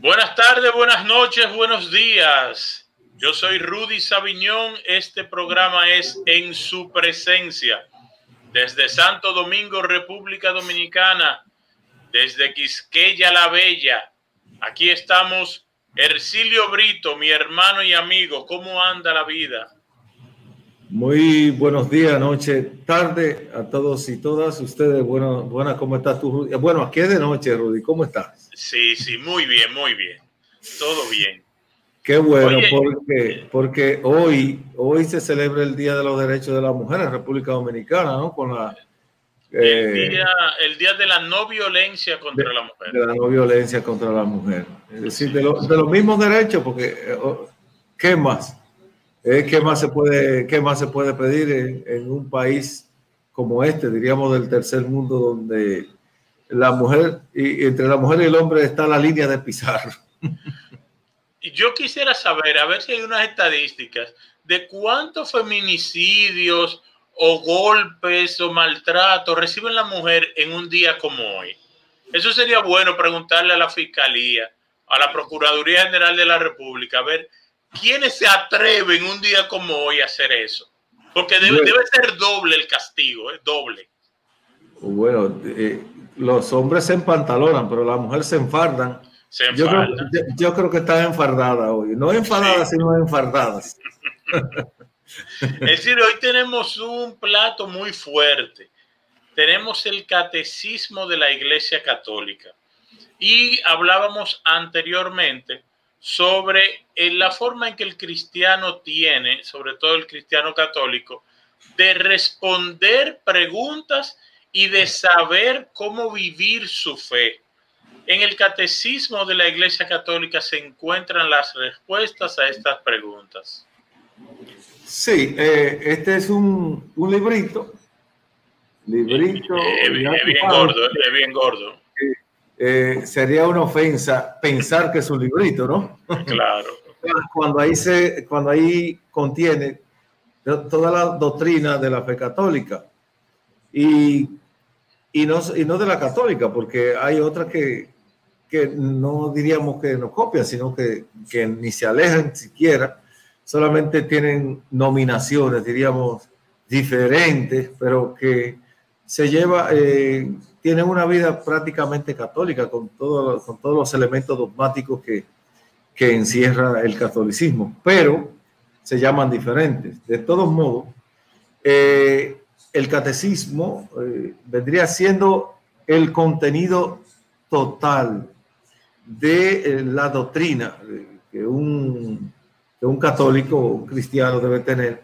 Buenas tardes, buenas noches, buenos días. Yo soy Rudy Sabiñón. Este programa es En su presencia. Desde Santo Domingo, República Dominicana. Desde Quisqueya la Bella. Aquí estamos. Ercilio Brito, mi hermano y amigo. ¿Cómo anda la vida? Muy buenos días, noche, tarde a todos y todas ustedes. Bueno, buena, ¿cómo estás tú? Bueno, aquí es de noche, Rudy. ¿Cómo estás? Sí, sí, muy bien, muy bien. Todo bien. Qué bueno, porque, porque hoy, hoy se celebra el Día de los Derechos de la Mujer en República Dominicana, ¿no? Con la, el, eh, día, el, día, de la no violencia contra la mujer. De la no violencia contra la mujer. Es decir, de, de los mismos derechos, porque eh, oh, ¿qué más? Eh, ¿qué, más se puede, ¿Qué más se puede pedir en, en un país como este, diríamos del tercer mundo, donde la mujer, y entre la mujer y el hombre está la línea de pisar. Yo quisiera saber, a ver si hay unas estadísticas de cuántos feminicidios o golpes o maltratos reciben la mujer en un día como hoy. Eso sería bueno preguntarle a la Fiscalía, a la Procuraduría General de la República, a ver quiénes se atreven un día como hoy a hacer eso. Porque debe, debe ser doble el castigo, es doble. Bueno, eh, los hombres se empantalonan, pero las mujeres se enfardan. yo, creo, que están enfardadas hoy. No enfadadas, sino enfardadas. es decir, hoy tenemos un plato muy fuerte. Tenemos el catecismo de la Iglesia Católica. Y hablábamos anteriormente sobre eh, la forma en que el cristiano tiene, sobre todo el cristiano católico, de responder preguntas y de saber cómo vivir su fe. En el catecismo de la Iglesia Católica se encuentran las respuestas a estas preguntas. Sí, eh, este es un, un librito. Librito. Es, bien gordo, es bien gordo. Eh, sería una ofensa pensar que es un librito, ¿no? Claro. cuando ahí se, cuando ahí contiene toda la doctrina de la fe católica. Y y no, y no de la católica, porque hay otras que, que no diríamos que nos copian, sino que, que, ni se alejan siquiera, solamente tienen nominaciones, diríamos, diferentes, pero que se lleva, eh, tienen una vida prácticamente católica con, todo, con todos los elementos dogmáticos que, que encierra el catolicismo, pero se llaman diferentes. De todos modos, eh, el catecismo eh, vendría siendo el contenido total de eh, la doctrina eh, que un, católico un cristiano debe tener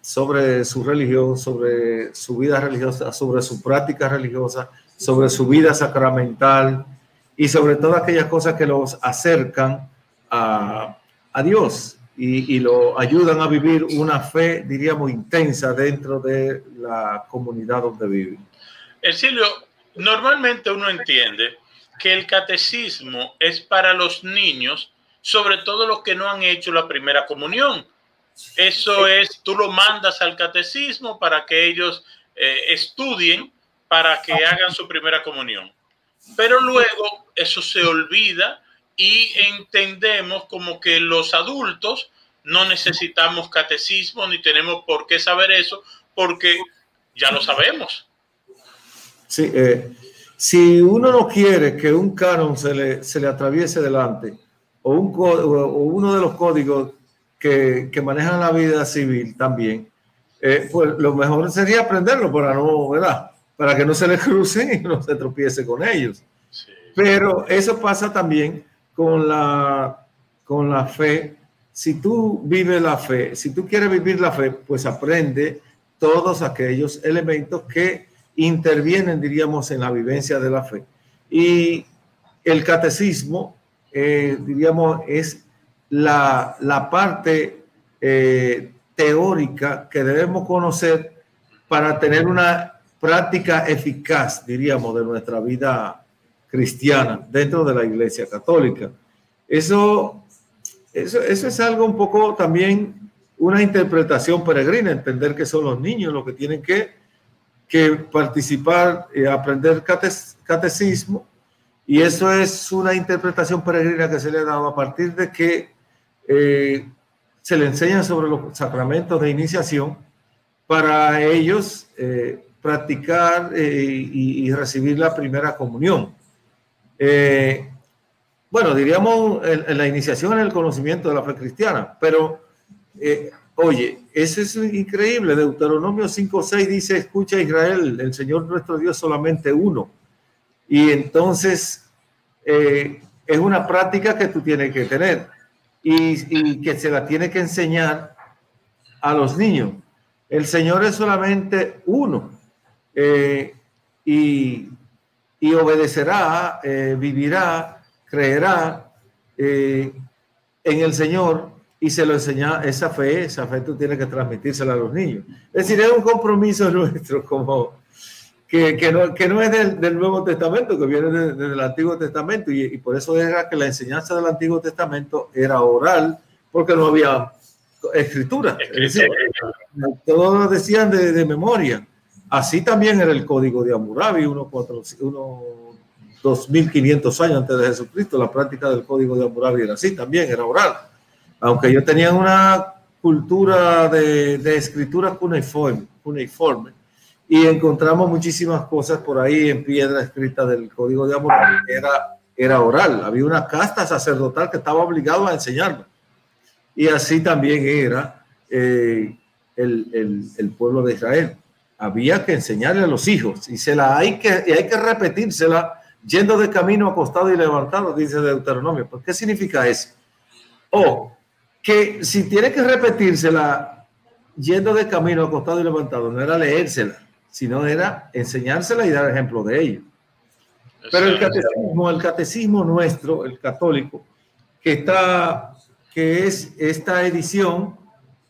sobre su religión, sobre su vida religiosa, sobre su práctica religiosa, sobre su vida sacramental y sobre todas aquellas cosas que los acercan a Dios y, lo ayudan a vivir una fe, diríamos, intensa dentro de la comunidad donde viven. Silvio, normalmente uno entiende que el catecismo es para los niños, sobre todo los que no han hecho la primera comunión. Eso es, tú lo mandas al catecismo para que ellos eh, estudien, para que hagan su primera comunión. Pero luego eso se olvida y entendemos como que los adultos no necesitamos catecismo ni tenemos por qué saber eso porque ya lo sabemos. Sí, eh, si uno no quiere que un canon se le, se le atraviese delante o, un, o uno de los códigos que, que, manejan la vida civil también, eh, pues lo mejor sería aprenderlo para no, ¿verdad? Para que no se le crucen y no se tropiece con ellos. Pero eso pasa también con la, con la fe. Si tú vives la fe, si tú quieres vivir la fe, pues aprende todos aquellos elementos que intervienen, diríamos, en la vivencia de la fe. Y el catecismo, eh, diríamos, es la, la parte eh, teórica que debemos conocer para tener una práctica eficaz, diríamos, de nuestra vida cristiana dentro de la Iglesia Católica. Eso, eso, eso es algo un poco también una interpretación peregrina, entender que son los niños los que tienen que, que participar y aprender catecismo Y eso es una interpretación peregrina que se le ha dado a partir de que eh, se le enseña sobre los sacramentos de iniciación para ellos eh, practicar eh, y, recibir la primera comunión. Bueno, diríamos en, la iniciación en el conocimiento de la fe cristiana, pero oye, eso es increíble. Deuteronomio 5.6 dice, escucha Israel, el Señor nuestro Dios solamente uno. Y entonces es una práctica que tú tienes que tener y, que se la tiene que enseñar a los niños. El Señor es solamente uno eh, y, obedecerá, eh, vivirá, creerá eh, en el Señor y se lo enseña esa fe, esa fe tú tienes que transmitírsela a los niños. Es decir, es un compromiso nuestro como, que, no, que no es del, Nuevo Testamento, que viene del Antiguo Testamento, y, por eso era que la enseñanza del Antiguo Testamento era oral, porque no había escritura. todos decían de, memoria. Así también era el código de Hammurabi, unos, unos 2500 años antes de Jesucristo, la práctica del código de Hammurabi era así, también era oral. Aunque ellos tenían una cultura de, de escritura cuneiforme, cuneiforme y encontramos muchísimas cosas por ahí en piedra escrita del código de amor era, oral, había una casta sacerdotal que estaba obligado a enseñarlo. Y así también era eh, el, pueblo de Israel. Había que enseñarle a los hijos y se la hay que, y hay que repetírsela yendo de camino acostado y levantado, dice Deuteronomio. ¿Por qué significa eso? O que si tiene que repetírsela yendo de camino acostado y levantado, no era leérsela, sino era enseñársela y dar ejemplo de ello. Pero el catecismo, el catecismo nuestro, el católico, que está, que es esta edición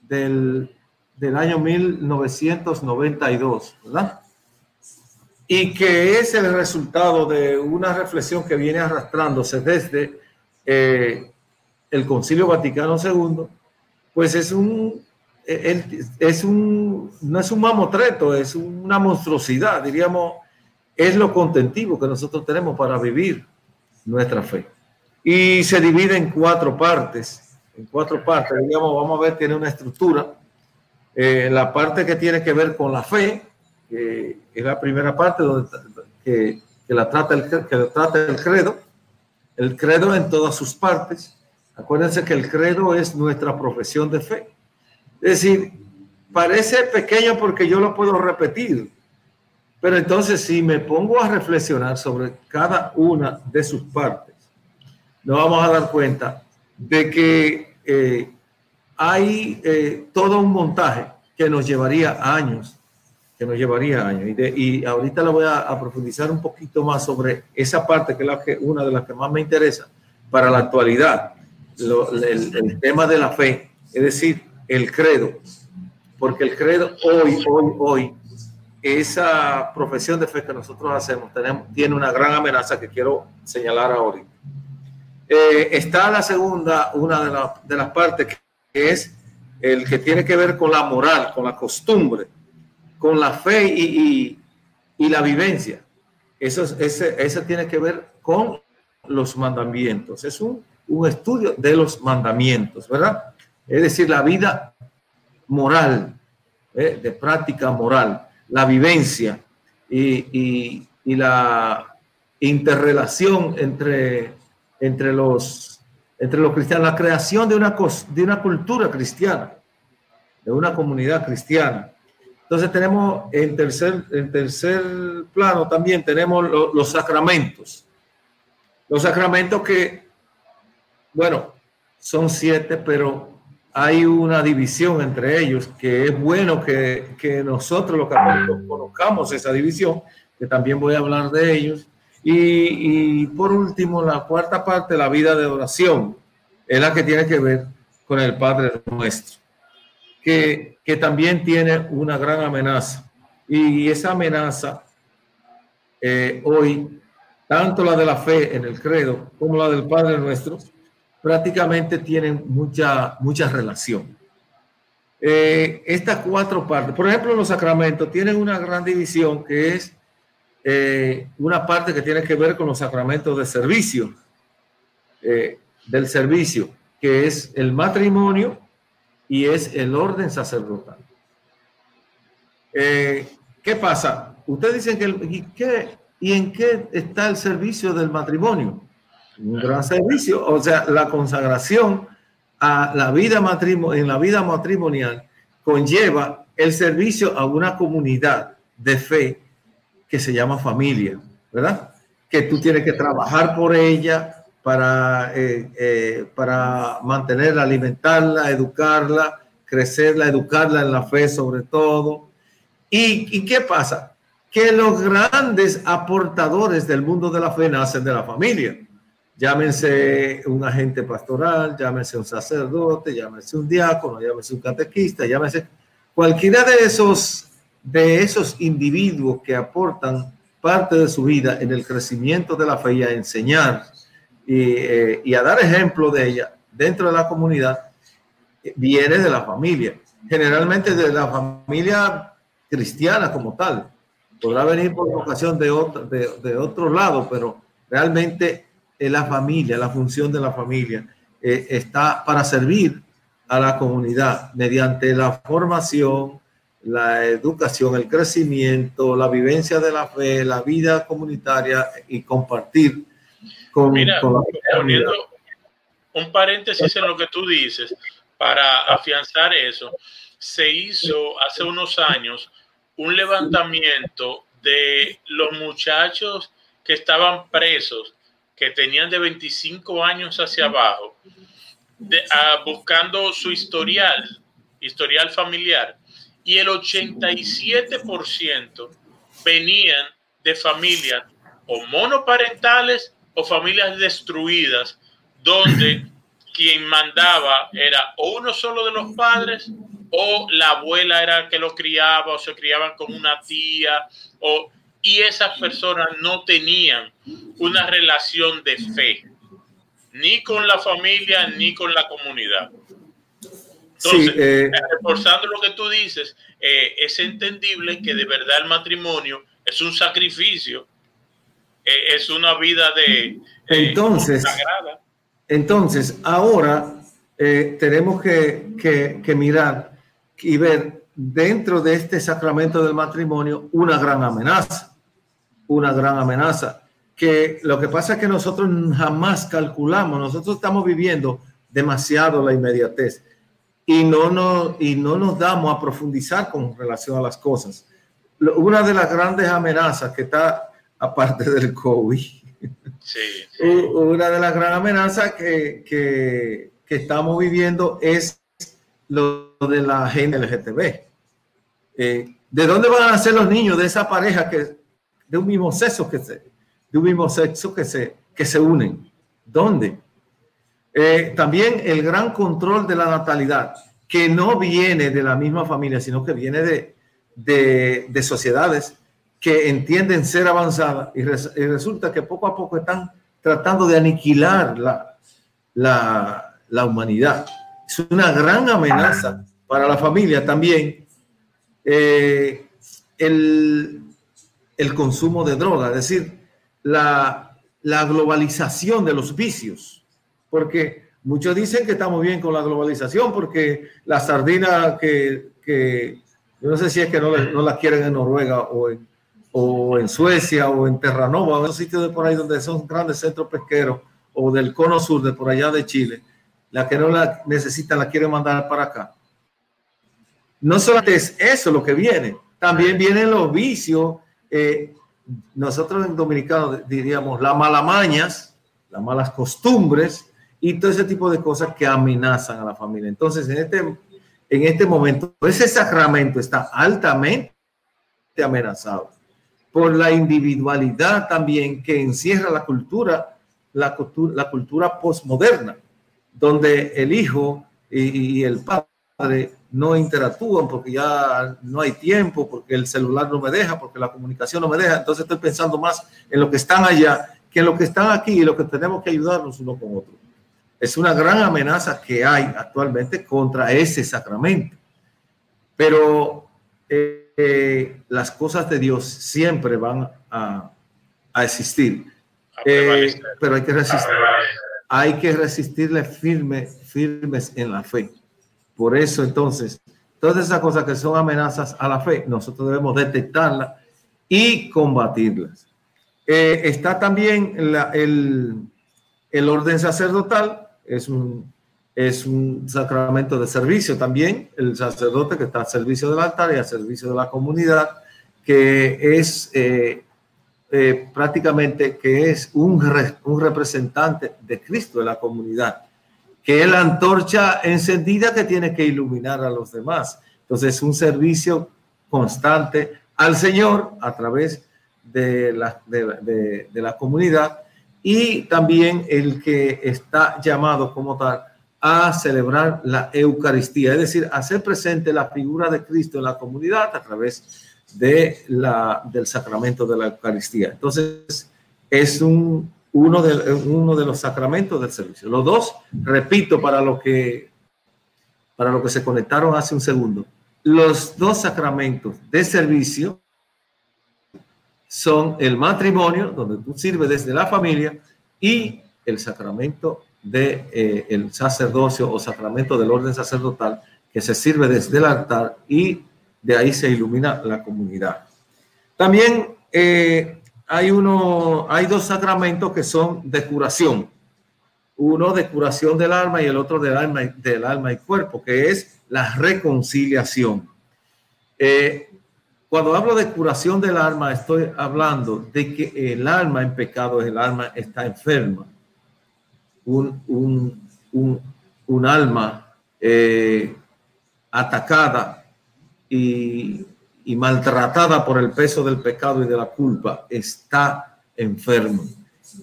del, del año 1992, ¿verdad? Y que es el resultado de una reflexión que viene arrastrándose desde eh, el Concilio Vaticano II, pues es un es un, no es un mamotreto, es una monstruosidad, diríamos, es lo contentivo que nosotros tenemos para vivir nuestra fe. Y se divide en cuatro partes, en cuatro partes, digamos, vamos a ver, tiene una estructura. Eh, la parte que tiene que ver con la fe, que es la primera parte donde, que, que, la trata el, que la trata el credo, el credo en todas sus partes. Acuérdense que el credo es nuestra profesión de fe es decir, parece pequeño porque yo lo puedo repetir, pero entonces si me pongo a reflexionar sobre cada una de sus partes, nos vamos a dar cuenta de que eh, hay eh, todo un montaje que nos llevaría años, que nos llevaría años. Y, ahorita le voy a, profundizar un poquito más sobre esa parte que es la que, una de las que más me interesa para la actualidad, el tema de la fe. Es decir, el credo, porque el credo hoy, hoy, hoy, esa profesión de fe que nosotros hacemos tenemos, tiene una gran amenaza que quiero señalar ahora. Eh, está la segunda, una de, de, las partes que es el que tiene que ver con la moral, con la costumbre, con la fe y, y, la vivencia. Eso, ese, ese tiene que ver con los mandamientos. Es un, un estudio de los mandamientos, ¿verdad? es decir, la vida moral, ¿eh? de práctica moral, la vivencia y, la interrelación entre, entre, los, entre los cristianos, la creación de una, de una cultura cristiana, de una comunidad cristiana. Entonces tenemos en tercer, en tercer plano también tenemos los sacramentos. Los sacramentos que, bueno, son siete, pero hay una división entre ellos, que es bueno que, que nosotros los católicos conozcamos esa división, que también voy a hablar de ellos. Y, por último, la cuarta parte, la vida de oración, es la que tiene que ver con el Padre nuestro, que, que también tiene una gran amenaza. Y esa amenaza eh, hoy, tanto la de la fe en el credo como la del Padre nuestro, prácticamente tienen mucha, mucha relación. Eh, estas cuatro partes, por ejemplo, los sacramentos tienen una gran división que es eh, una parte que tiene que ver con los sacramentos de servicio, eh, del servicio, que es el matrimonio y es el orden sacerdotal. Eh, ¿Qué pasa? Ustedes dicen que, ¿y, qué, ¿y en qué está el servicio del matrimonio? Un gran servicio, o sea, la consagración a la vida matrimonial, en la vida matrimonial conlleva el servicio a una comunidad de fe que se llama familia, ¿verdad? Que tú tienes que trabajar por ella para, eh, eh, para mantenerla, alimentarla, educarla, crecerla, educarla en la fe sobre todo. ¿Y, ¿Y qué pasa? Que los grandes aportadores del mundo de la fe nacen de la familia. Llámense un agente pastoral, llámense un sacerdote, llámense un diácono, llámense un catequista, llámense cualquiera de esos de esos individuos que aportan parte de su vida en el crecimiento de la fe y a enseñar y, eh, a dar ejemplo de ella dentro de la comunidad, eh, viene de la familia, generalmente de la familia cristiana como tal. Podrá venir por ocasión de otro, de, otro lado, pero realmente es la familia, la función de la familia eh, está para servir a la comunidad mediante la formación, la educación, el crecimiento, la vivencia de la fe, la vida comunitaria y compartir con, Mira, poniendo un paréntesis en lo que tú dices, para afianzar eso, se hizo hace unos años un levantamiento de los muchachos que estaban presos, que tenían de 25 años hacia abajo, ah, buscando su historial, historial familiar y el 87% venían de familias o monoparentales o familias destruidas, donde quien mandaba era o uno solo de los padres o la abuela era que lo criaba o se criaban con una tía o y esas personas no tenían una relación de fe ni con la familia ni con la comunidad. Entonces, eh, reforzando lo que tú dices, eh, es entendible que de verdad el matrimonio es un sacrificio, eh, es una vida de... entonces, entonces, ahora tenemos que, que mirar y ver dentro de este sacramento del matrimonio una gran amenaza, una gran amenaza, que lo que pasa es que nosotros jamás calculamos, nosotros estamos viviendo demasiado la inmediatez y no, no, y no nos damos a profundizar con relación a las cosas. Una de las grandes amenazas que está, aparte del COVID, una de las grandes amenazas que, que, que, estamos viviendo es lo de la agenda LGTB. Eh, ¿De dónde van a ser los niños de esa pareja que de un mismo sexo que se, de un mismo sexo que se, que se unen? ¿Dónde? Eh, también el gran control de la natalidad, que no viene de la misma familia, sino que viene de, de, sociedades que entienden ser avanzadas y, resulta que poco a poco están tratando de aniquilar la, la, la humanidad. Es una gran amenaza para la familia también eh, el, el, consumo de droga, es decir, la, la globalización de los vicios porque muchos dicen que estamos bien con la globalización, porque la sardina que, que yo no sé si es que no, no la quieren en Noruega o en, o en Suecia o en Terranova, esos sitios de por ahí donde son grandes centros pesqueros, o del cono sur de por allá de Chile, la que no la necesita la quieren mandar para acá. No solamente es eso lo que viene, también vienen los vicios. Eh, nosotros en dominicano diríamos las malamañas, las malas costumbres, y todo ese tipo de cosas que amenazan a la familia. Entonces, en este, en este momento, ese sacramento está altamente amenazado por la individualidad también que encierra la cultura, la cultura, la cultura postmoderna, donde el hijo y, y el padre no interactúan porque ya no hay tiempo, porque el celular no me deja, porque la comunicación no me deja. Entonces estoy pensando más en lo que están allá que en lo que están aquí y lo que tenemos que ayudarnos uno con otro es una gran amenaza que hay actualmente contra ese sacramento. Pero eh, eh, las cosas de Dios siempre van a, existir. Eh, pero hay que resistir. Hay que resistirle firme, firmes en la fe. Por eso entonces, todas esas cosas que son amenazas a la fe, nosotros debemos detectarlas y combatirlas. Eh, está también el, el orden sacerdotal, es un es un sacramento de servicio también, el sacerdote que está al servicio del altar y al servicio de la comunidad, que es eh, eh, prácticamente que es un, un representante de Cristo de la comunidad, que es la antorcha encendida que tiene que iluminar a los demás. Entonces, es un servicio constante al Señor a través de la, de la comunidad y también el que está llamado como tal a celebrar la Eucaristía, es decir, hacer presente la figura de Cristo en la comunidad a través de la, del sacramento de la Eucaristía. Entonces, es un, uno, de, uno de los sacramentos del servicio. Los dos, repito, para lo que para lo que se conectaron hace un segundo, los dos sacramentos de servicio son el matrimonio, donde tú sirves desde la familia, y el sacramento de eh, sacerdocio o sacramento del orden sacerdotal que se sirve desde el altar y de ahí se ilumina la comunidad. También eh, hay, uno, hay dos sacramentos que son de curación. Uno de curación del alma y el otro del alma, del alma y cuerpo, que es la reconciliación. Eh, cuando hablo de curación del alma, estoy hablando de que el alma en pecado, el alma está enferma un, un, alma eh, atacada y, maltratada por el peso del pecado y de la culpa está enfermo.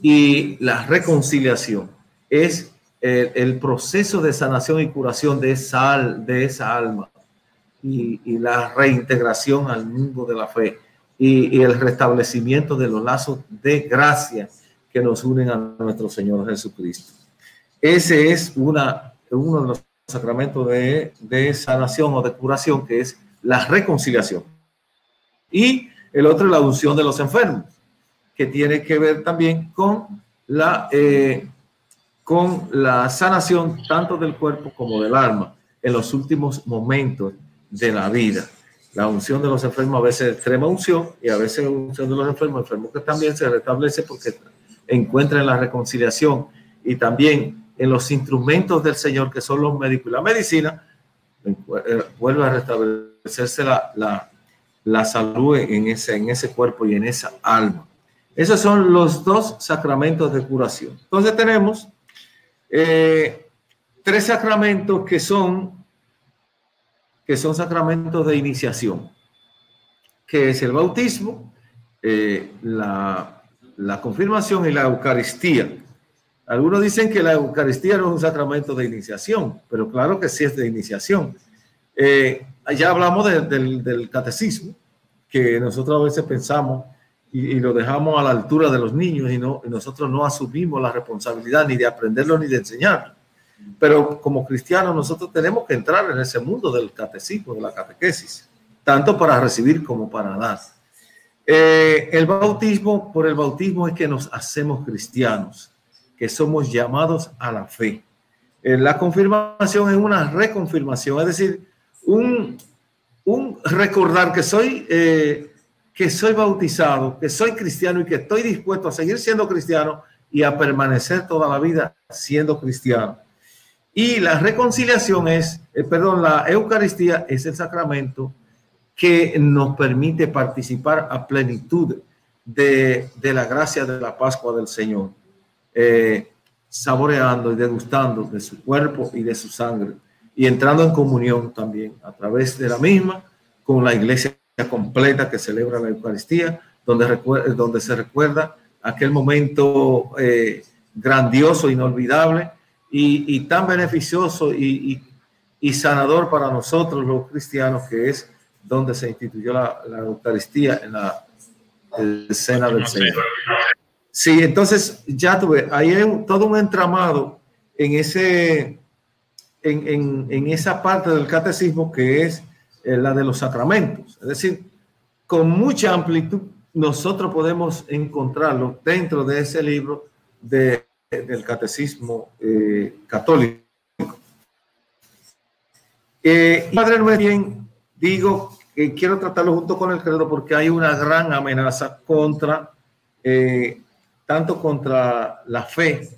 Y la reconciliación es el, proceso de sanación y curación de esa, de esa alma y, la reintegración al mundo de la fe y, y, el restablecimiento de los lazos de gracia que nos unen a nuestro Señor Jesucristo. Ese es una, uno de los sacramentos de, de sanación o de curación, que es la reconciliación. Y el otro es la unción de los enfermos, que tiene que ver también con la, eh, con la sanación tanto del cuerpo como del alma en los últimos momentos de la vida. La unción de los enfermos a veces extrema unción y a veces unción de los enfermos, enfermos que también se restablece porque encuentran la reconciliación y también en los instrumentos del Señor, que son los médicos y la medicina, vuelve a restablecerse la, la, salud en ese, en ese cuerpo y en esa alma. Esos son los dos sacramentos de curación. Entonces tenemos eh, tres sacramentos que son, que son sacramentos de iniciación, que es el bautismo, eh, la, la confirmación y la Eucaristía. Algunos dicen que la Eucaristía no es un sacramento de iniciación, pero claro que sí es de iniciación. Eh, ya hablamos del, catecismo, que nosotros a veces pensamos y, lo dejamos a la altura de los niños y, no, nosotros no asumimos la responsabilidad ni de aprenderlo ni de enseñarlo. Pero como cristianos nosotros tenemos que entrar en ese mundo del catecismo, de la catequesis, tanto para recibir como para dar. Eh, el bautismo, por el bautismo es que nos hacemos cristianos que somos llamados a la fe. Eh, la confirmación es una reconfirmación, es decir, un, recordar que soy, eh, que soy bautizado, que soy cristiano y que estoy dispuesto a seguir siendo cristiano y a permanecer toda la vida siendo cristiano. Y la reconciliación es, eh, perdón, la Eucaristía es el sacramento que nos permite participar a plenitud de, de la gracia de la Pascua del Señor. Eh, saboreando y degustando de su cuerpo y de su sangre y entrando en comunión también a través de la misma con la iglesia completa que celebra la Eucaristía, donde, donde se recuerda aquel momento eh, grandioso, inolvidable y, tan beneficioso y, sanador para nosotros los cristianos, que es donde se instituyó la, Eucaristía en la escena del Señor. Sí, entonces ya tuve, ahí hay todo un entramado en, ese, en, esa parte del catecismo que es eh, la de los sacramentos. Es decir, con mucha amplitud nosotros podemos encontrarlo dentro de ese libro de, del catecismo eh, católico. Eh, Padre bien, digo que quiero tratarlo junto con el credo porque hay una gran amenaza contra, eh, tanto contra la fe,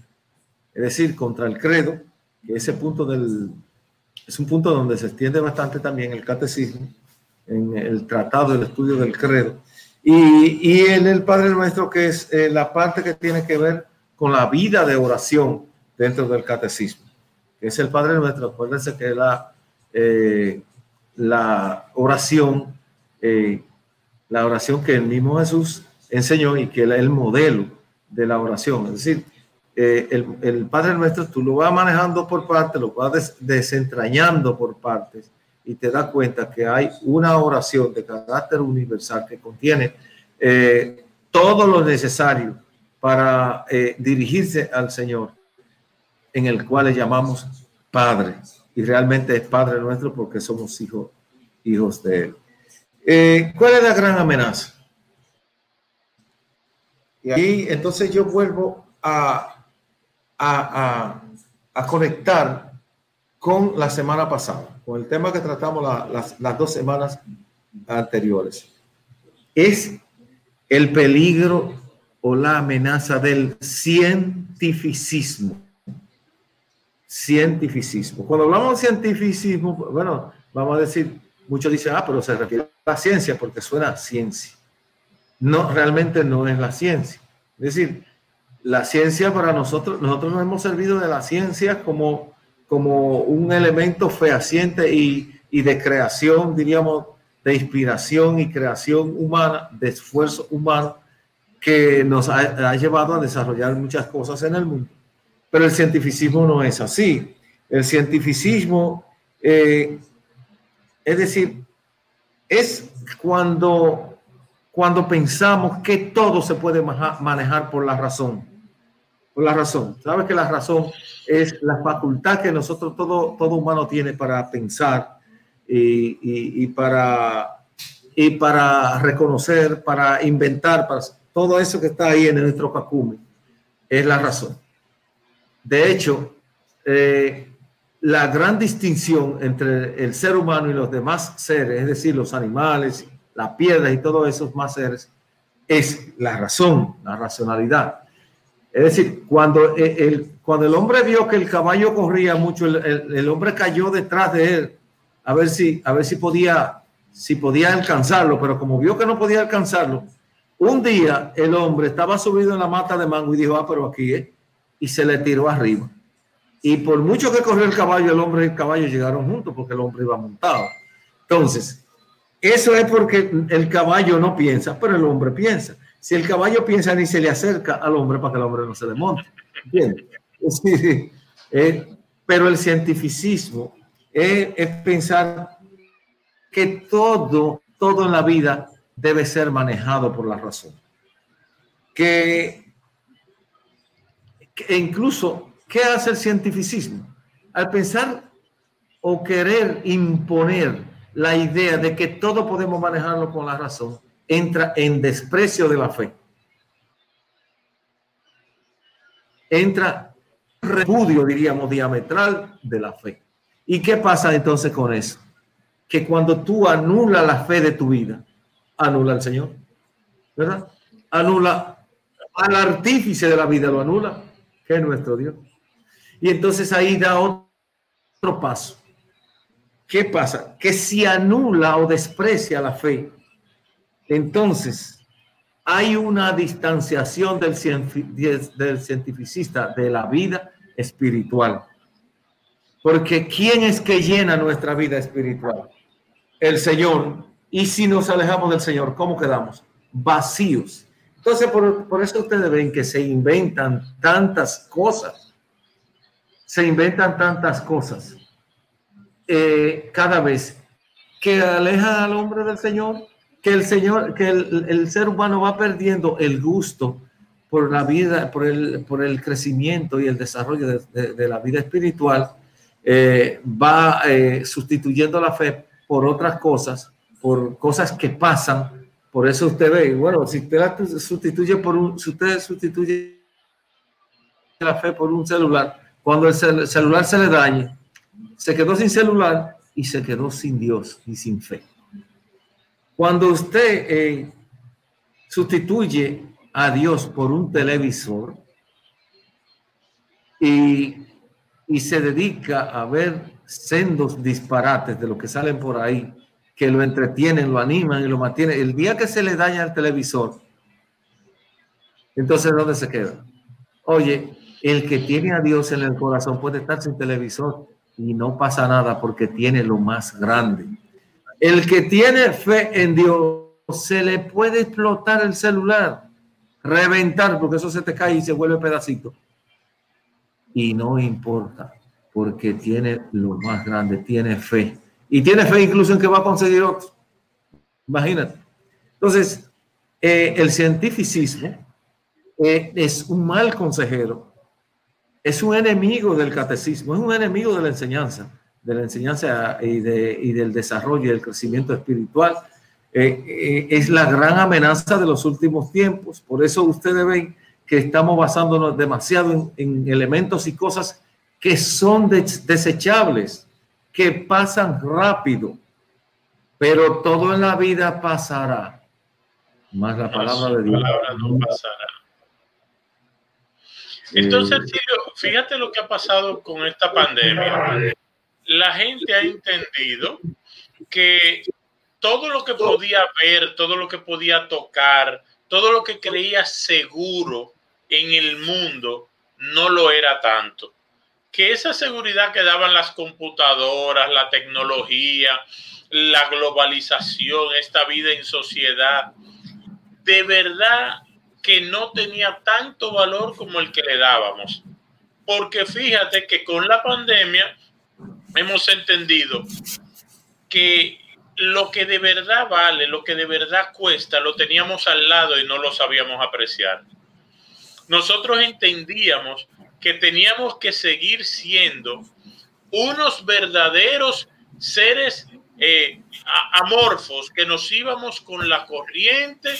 es decir, contra el credo, ese punto del, es un punto donde se extiende bastante también el catecismo, en el tratado, el estudio del credo, y, en el Padre Nuestro, que es la parte que tiene que ver con la vida de oración dentro del catecismo, es el Padre Nuestro. Acuérdense que la, eh, la oración, eh, la oración que el mismo Jesús enseñó y que es el modelo de la oración. Es decir, el, el, Padre Nuestro tú lo vas manejando por partes, lo vas desentrañando por partes y te das cuenta que hay una oración de carácter universal que contiene eh, todo lo necesario para eh, dirigirse al Señor, en el cual le llamamos Padre. Y realmente es Padre nuestro porque somos hijos, hijos de Él. Eh, ¿Cuál es la gran amenaza? Y entonces yo vuelvo a, a, a conectar con la semana pasada, con el tema que tratamos las, las dos semanas anteriores. Es el peligro o la amenaza del cientificismo. Cientificismo. Cuando hablamos de cientificismo, bueno, vamos a decir, muchos dicen, ah, pero se refiere a la ciencia porque suena a ciencia. No, realmente no es la ciencia. Es decir, la ciencia para nosotros, nosotros nos hemos servido de la ciencia como como un elemento fehaciente y, y de creación, diríamos, de inspiración y creación humana, de esfuerzo humano, que nos ha, llevado a desarrollar muchas cosas en el mundo. Pero el cientificismo no es así. El cientificismo, eh, es decir, es cuando, cuando pensamos que todo se puede manejar por la razón por la razón. Sabes que la razón es la facultad que nosotros, todo, todo humano tiene para pensar y, para, y para reconocer, para inventar, para todo eso que está ahí en nuestro cacume, es la razón. De hecho, eh, la gran distinción entre el ser humano y los demás seres, es decir, los animales, las piedras y todos esos más seres, es la razón, la racionalidad. Es decir, cuando el, cuando el hombre vio que el caballo corría mucho, el, hombre cayó detrás de él a ver si, a ver si podía, si podía alcanzarlo, pero como vio que no podía alcanzarlo, un día el hombre estaba subido en la mata de mango y dijo, ah, pero aquí y se le tiró arriba. Y por mucho que corrió el caballo, el hombre y el caballo llegaron juntos porque el hombre iba montado. Entonces, eso es porque el caballo no piensa, pero el hombre piensa. Si el caballo piensa ni se le acerca al hombre para que el hombre no se le monte. Eh, pero el cientificismo es, es, pensar que todo, todo en la vida debe ser manejado por la razón. Que, que incluso, ¿qué hace el cientificismo? Al pensar o querer imponer la idea de que todo podemos manejarlo con la razón, entra en desprecio de la fe. Entra repudio, diríamos, diametral de la fe. ¿Y qué pasa entonces con eso? Que cuando tú anulas la fe de tu vida, anula al Señor, ¿verdad? Anula al artífice de la vida, lo anula, que es nuestro Dios. Y entonces ahí da otro paso. ¿Qué pasa? Que si anula o desprecia la fe, entonces, hay una distanciación del, del cientificista de la vida espiritual. Porque ¿quién es que llena nuestra vida espiritual? El Señor. Y si nos alejamos del Señor, ¿cómo quedamos? Vacíos. Entonces, por, eso ustedes ven que se inventan tantas cosas. Se inventan tantas cosas eh, cada vez que alejan al hombre del Señor que el Señor, que el, ser humano va perdiendo el gusto por la vida, por el, por el crecimiento y el desarrollo de, la vida espiritual, eh, va eh, sustituyendo la fe por otras cosas, por cosas que pasan Por eso usted ve, bueno, si usted la sustituye por un, si usted sustituye la fe por un celular, cuando el celular se le dañe, se quedó sin celular y se quedó sin Dios y sin fe. Cuando usted eh, sustituye a Dios por un televisor y, y se dedica a ver sendos disparates de lo que salen por ahí, que lo entretienen, lo animan y lo mantienen. El día que se le daña el televisor, entonces ¿dónde se queda? Oye, el que tiene a Dios en el corazón puede estar sin televisor y no pasa nada porque tiene lo más grande. El que tiene fe en Dios se le puede explotar el celular, reventar, porque eso se te cae y se vuelve pedacito. Y no importa, porque tiene lo más grande, tiene fe. Y tiene fe incluso en que va a conseguir otro. Imagínate. Entonces, eh, el cientificismo eh, es un mal consejero, es un enemigo del catecismo, es un enemigo de la enseñanza, de la enseñanza y, de, y del desarrollo y del crecimiento espiritual eh, eh, es la gran amenaza de los últimos tiempos. Por eso ustedes ven que estamos basándonos demasiado en, elementos y cosas que son desechables, que pasan rápido, pero todo en la vida pasará. Más la palabra de Dios. no pasará. Entonces, fíjate lo que ha pasado con esta pandemia. La gente ha entendido que todo lo que podía ver, todo lo que podía tocar, todo lo que creía seguro en el mundo, no lo era tanto. Que esa seguridad que daban las computadoras, la tecnología, la globalización, esta vida en sociedad, de verdad que no tenía tanto valor como el que le dábamos. Porque fíjate que con la pandemia hemos entendido que lo que de verdad vale, lo que de verdad cuesta, lo teníamos al lado y no lo sabíamos apreciar. Nosotros entendíamos que teníamos que seguir siendo unos verdaderos seres eh, amorfos, que nos íbamos con la corriente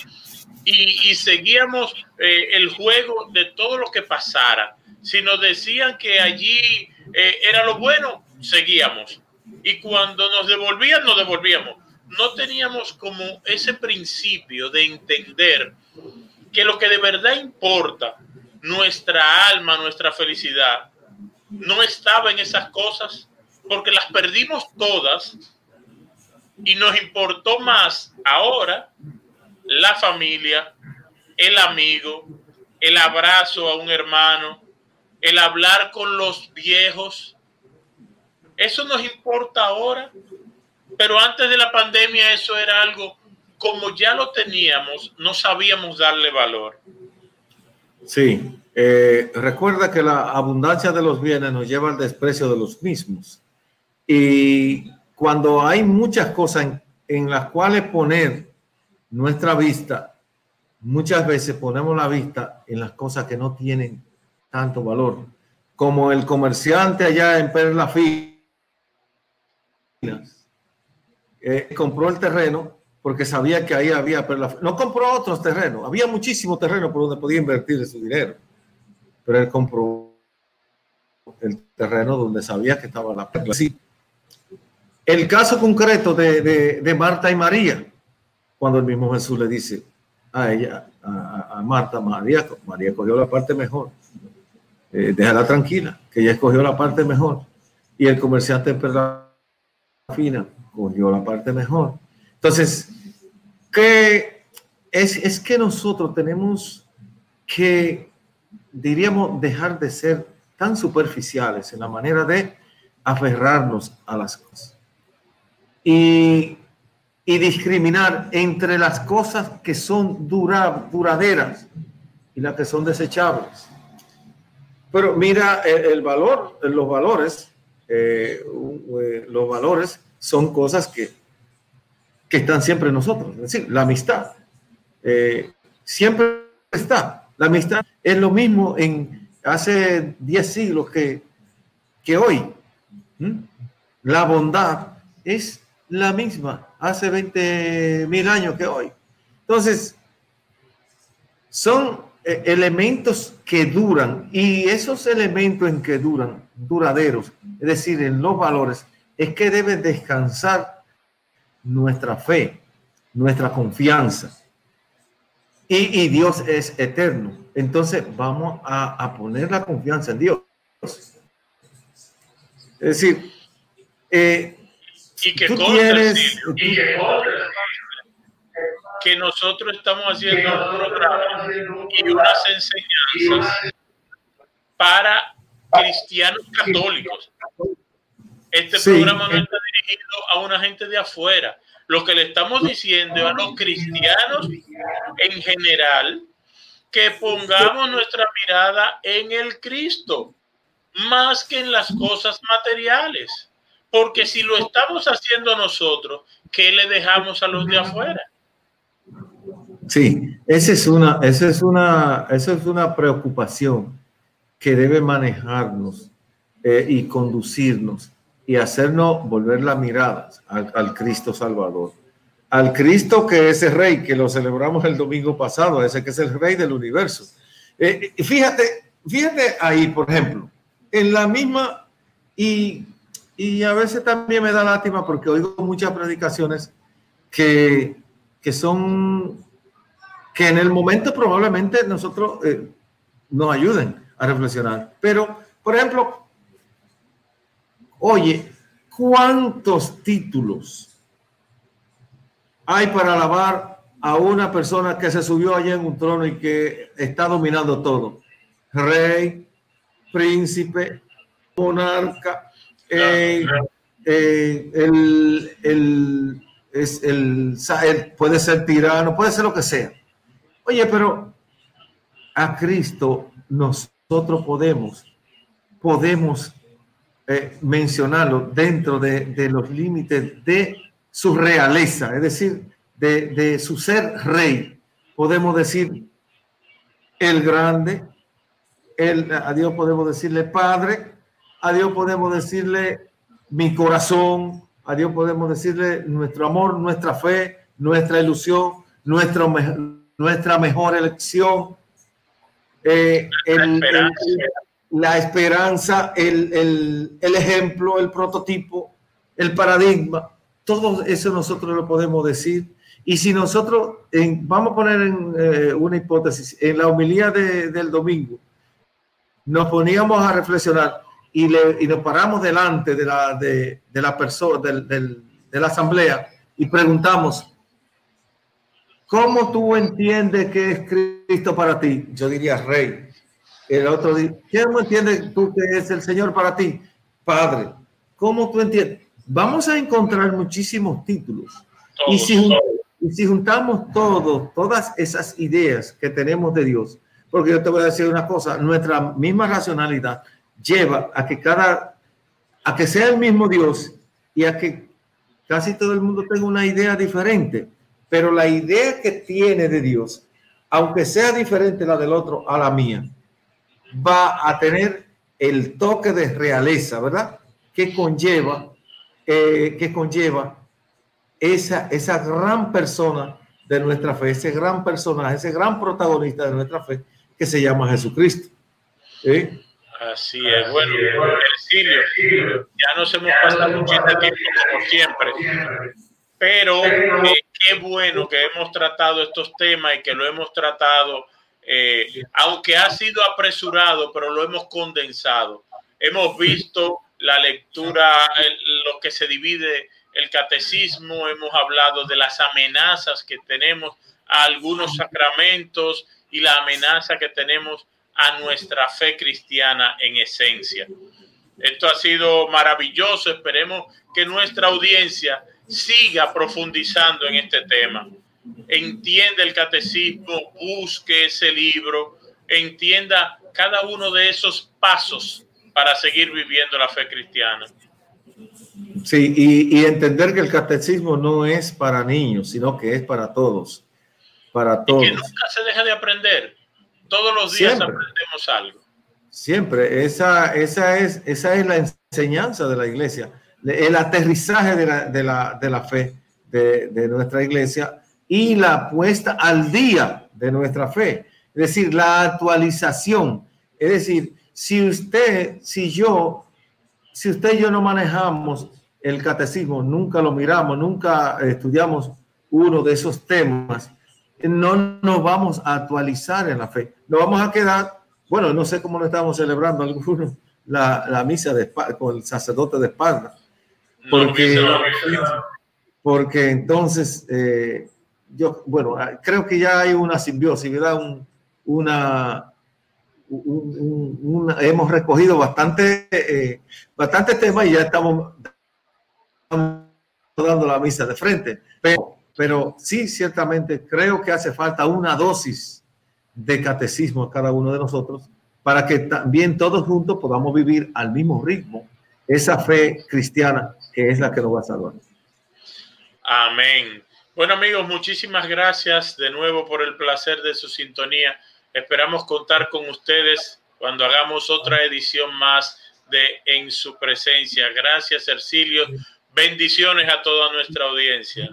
y, seguíamos eh, el juego de todo lo que pasara. Si nos decían que allí eh, era lo bueno, seguíamos y cuando nos devolvían, nos devolvíamos. No teníamos como ese principio de entender que lo que de verdad importa, nuestra alma, nuestra felicidad, no estaba en esas cosas, porque las perdimos todas y nos importó más ahora la familia, el amigo, el abrazo a un hermano, el hablar con los viejos, eso nos importa ahora, pero antes de la pandemia eso era algo, como ya lo teníamos, no sabíamos darle valor. Sí, eh, recuerda que la abundancia de los bienes nos lleva al desprecio de los mismos. Y cuando hay muchas cosas en, las cuales poner nuestra vista, muchas veces ponemos la vista en las cosas que no tienen tanto valor, como el comerciante allá en Perla eh, compró el terreno porque sabía que ahí había No compró otros terrenos, había muchísimo terreno por donde podía invertir su dinero, pero él compró el terreno donde sabía que estaba la perla. Sí. El caso concreto de, Marta y María, cuando el mismo Jesús le dice a ella, a, Marta, María, María cogió la parte mejor, eh, déjala tranquila, que ella escogió la parte mejor. Y el comerciante perla fina, cogió la parte mejor. Entonces, es, que nosotros tenemos que, diríamos, dejar de ser tan superficiales en la manera de aferrarnos a las cosas y, discriminar entre las cosas que son dura, duraderas y las que son desechables. Pero mira el, valor, los valores eh, eh, los valores son cosas que, que están siempre nosotros. Es decir, la amistad eh, siempre está. La amistad es lo mismo en hace 10 siglos que, que hoy. La bondad es la misma hace 20 mil años que hoy. Entonces, son eh, elementos que duran y esos elementos en que duran, duraderos, es decir, en los valores, es que debe descansar nuestra fe, nuestra confianza. Y, Dios es eterno. Entonces vamos a, poner la confianza en Dios. Es decir, eh, y que tú tienes, que nosotros estamos haciendo un programa y unas enseñanzas para cristianos católicos. Este programa no está a una gente de afuera. Lo que le estamos diciendo a los cristianos en general, que pongamos nuestra mirada en el Cristo, más que en las cosas materiales. Porque si lo estamos haciendo nosotros, ¿qué le dejamos a los de afuera? Sí, esa es una, esa es una, esa es una preocupación que debe manejarnos eh, y conducirnos y hacernos volver la mirada al, Cristo Salvador. Al Cristo que es el Rey, que lo celebramos el domingo pasado, ese que es el Rey del universo. Eh, fíjate, fíjate ahí, por ejemplo, en la misma, y, y a veces también me da lástima porque oigo muchas predicaciones que, que son que en el momento probablemente nosotros eh, nos ayuden a reflexionar. Pero, por ejemplo, oye, ¿cuántos títulos hay para alabar a una persona que se subió allá en un trono y que está dominando todo? Rey, príncipe, monarca, eh, eh, el, es el, puede ser tirano, puede ser lo que sea. Oye, pero a Cristo nosotros podemos, podemos eh, mencionarlo dentro de, los límites de su realeza, es decir, de, su ser rey. Podemos decir el grande, el, a Dios podemos decirle Padre, a Dios podemos decirle mi corazón, a Dios podemos decirle nuestro amor, nuestra fe, nuestra ilusión, nuestro nuestra mejor elección, eh, la esperanza, el, ejemplo, el prototipo, el paradigma, todo eso nosotros lo podemos decir. Y si nosotros, vamos a poner en, eh, una hipótesis, en la homilía del domingo, nos poníamos a reflexionar y, le, y nos paramos delante de la, de, la persona, de la asamblea y preguntamos, ¿Cómo tú entiendes que es Cristo para ti? Yo diría Rey. El otro dice, ¿cómo entiendes tú que es el Señor para ti? Padre. ¿Cómo tú entiendes? Vamos a encontrar muchísimos títulos. y, si, y si juntamos todos, todas esas ideas que tenemos de Dios, porque yo te voy a decir una cosa, nuestra misma racionalidad lleva a que cada, a que sea el mismo Dios y a que casi todo el mundo tenga una idea diferente pero la idea que tiene de Dios, aunque sea diferente la del otro a la mía, va a tener el toque de realeza, ¿verdad? Que conlleva, eh, que conlleva esa, esa gran persona de nuestra fe, ese gran personaje, ese gran protagonista de nuestra fe, que se llama Jesucristo. Así es. Bueno, Ercilio, ya nos hemos pasado tiempo como siempre pero eh, qué bueno que hemos tratado estos temas y que lo hemos tratado, eh, aunque ha sido apresurado, pero lo hemos condensado. Hemos visto la lectura, lo que se divide el catecismo, hemos hablado de las amenazas que tenemos a algunos sacramentos y la amenaza que tenemos a nuestra fe cristiana en esencia. Esto ha sido maravilloso. Esperemos que nuestra audiencia siga profundizando en este tema. Entienda el catecismo, busque ese libro, entienda cada uno de esos pasos para seguir viviendo la fe cristiana. Sí, y, entender que el catecismo no es para niños, sino que es para todos. Para todos. Y que nunca se deja de aprender. Todos los días aprendemos algo. Siempre. Esa, esa, es, esa es la enseñanza de la iglesia el aterrizaje de la, de la, de la fe de, de, nuestra iglesia. Y la puesta al día de nuestra fe. Es decir, la actualización. Es decir, si usted, si yo, si usted y yo no manejamos el catecismo, nunca lo miramos, nunca estudiamos uno de esos temas, no nos vamos a actualizar en la fe. Nos vamos a quedar, bueno, no sé cómo lo estamos celebrando algunos, la, la misa de, con el sacerdote de espalda. Porque, porque entonces, eh, yo, bueno, creo que ya hay una simbiosis, ¿verdad? Un, una, hemos recogido bastante, eh, bastante temas y ya estamos dando la misa de frente. Pero, pero sí, ciertamente creo que hace falta una dosis de catecismo a cada uno de nosotros para que también todos juntos podamos vivir al mismo ritmo esa fe cristiana que es la que nos va a salvar. Amén. Bueno amigos, muchísimas gracias de nuevo por el placer de su sintonía. Esperamos contar con ustedes cuando hagamos otra edición más de En su presencia. Gracias, Ercilio. Bendiciones a toda nuestra audiencia.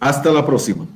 Hasta la próxima.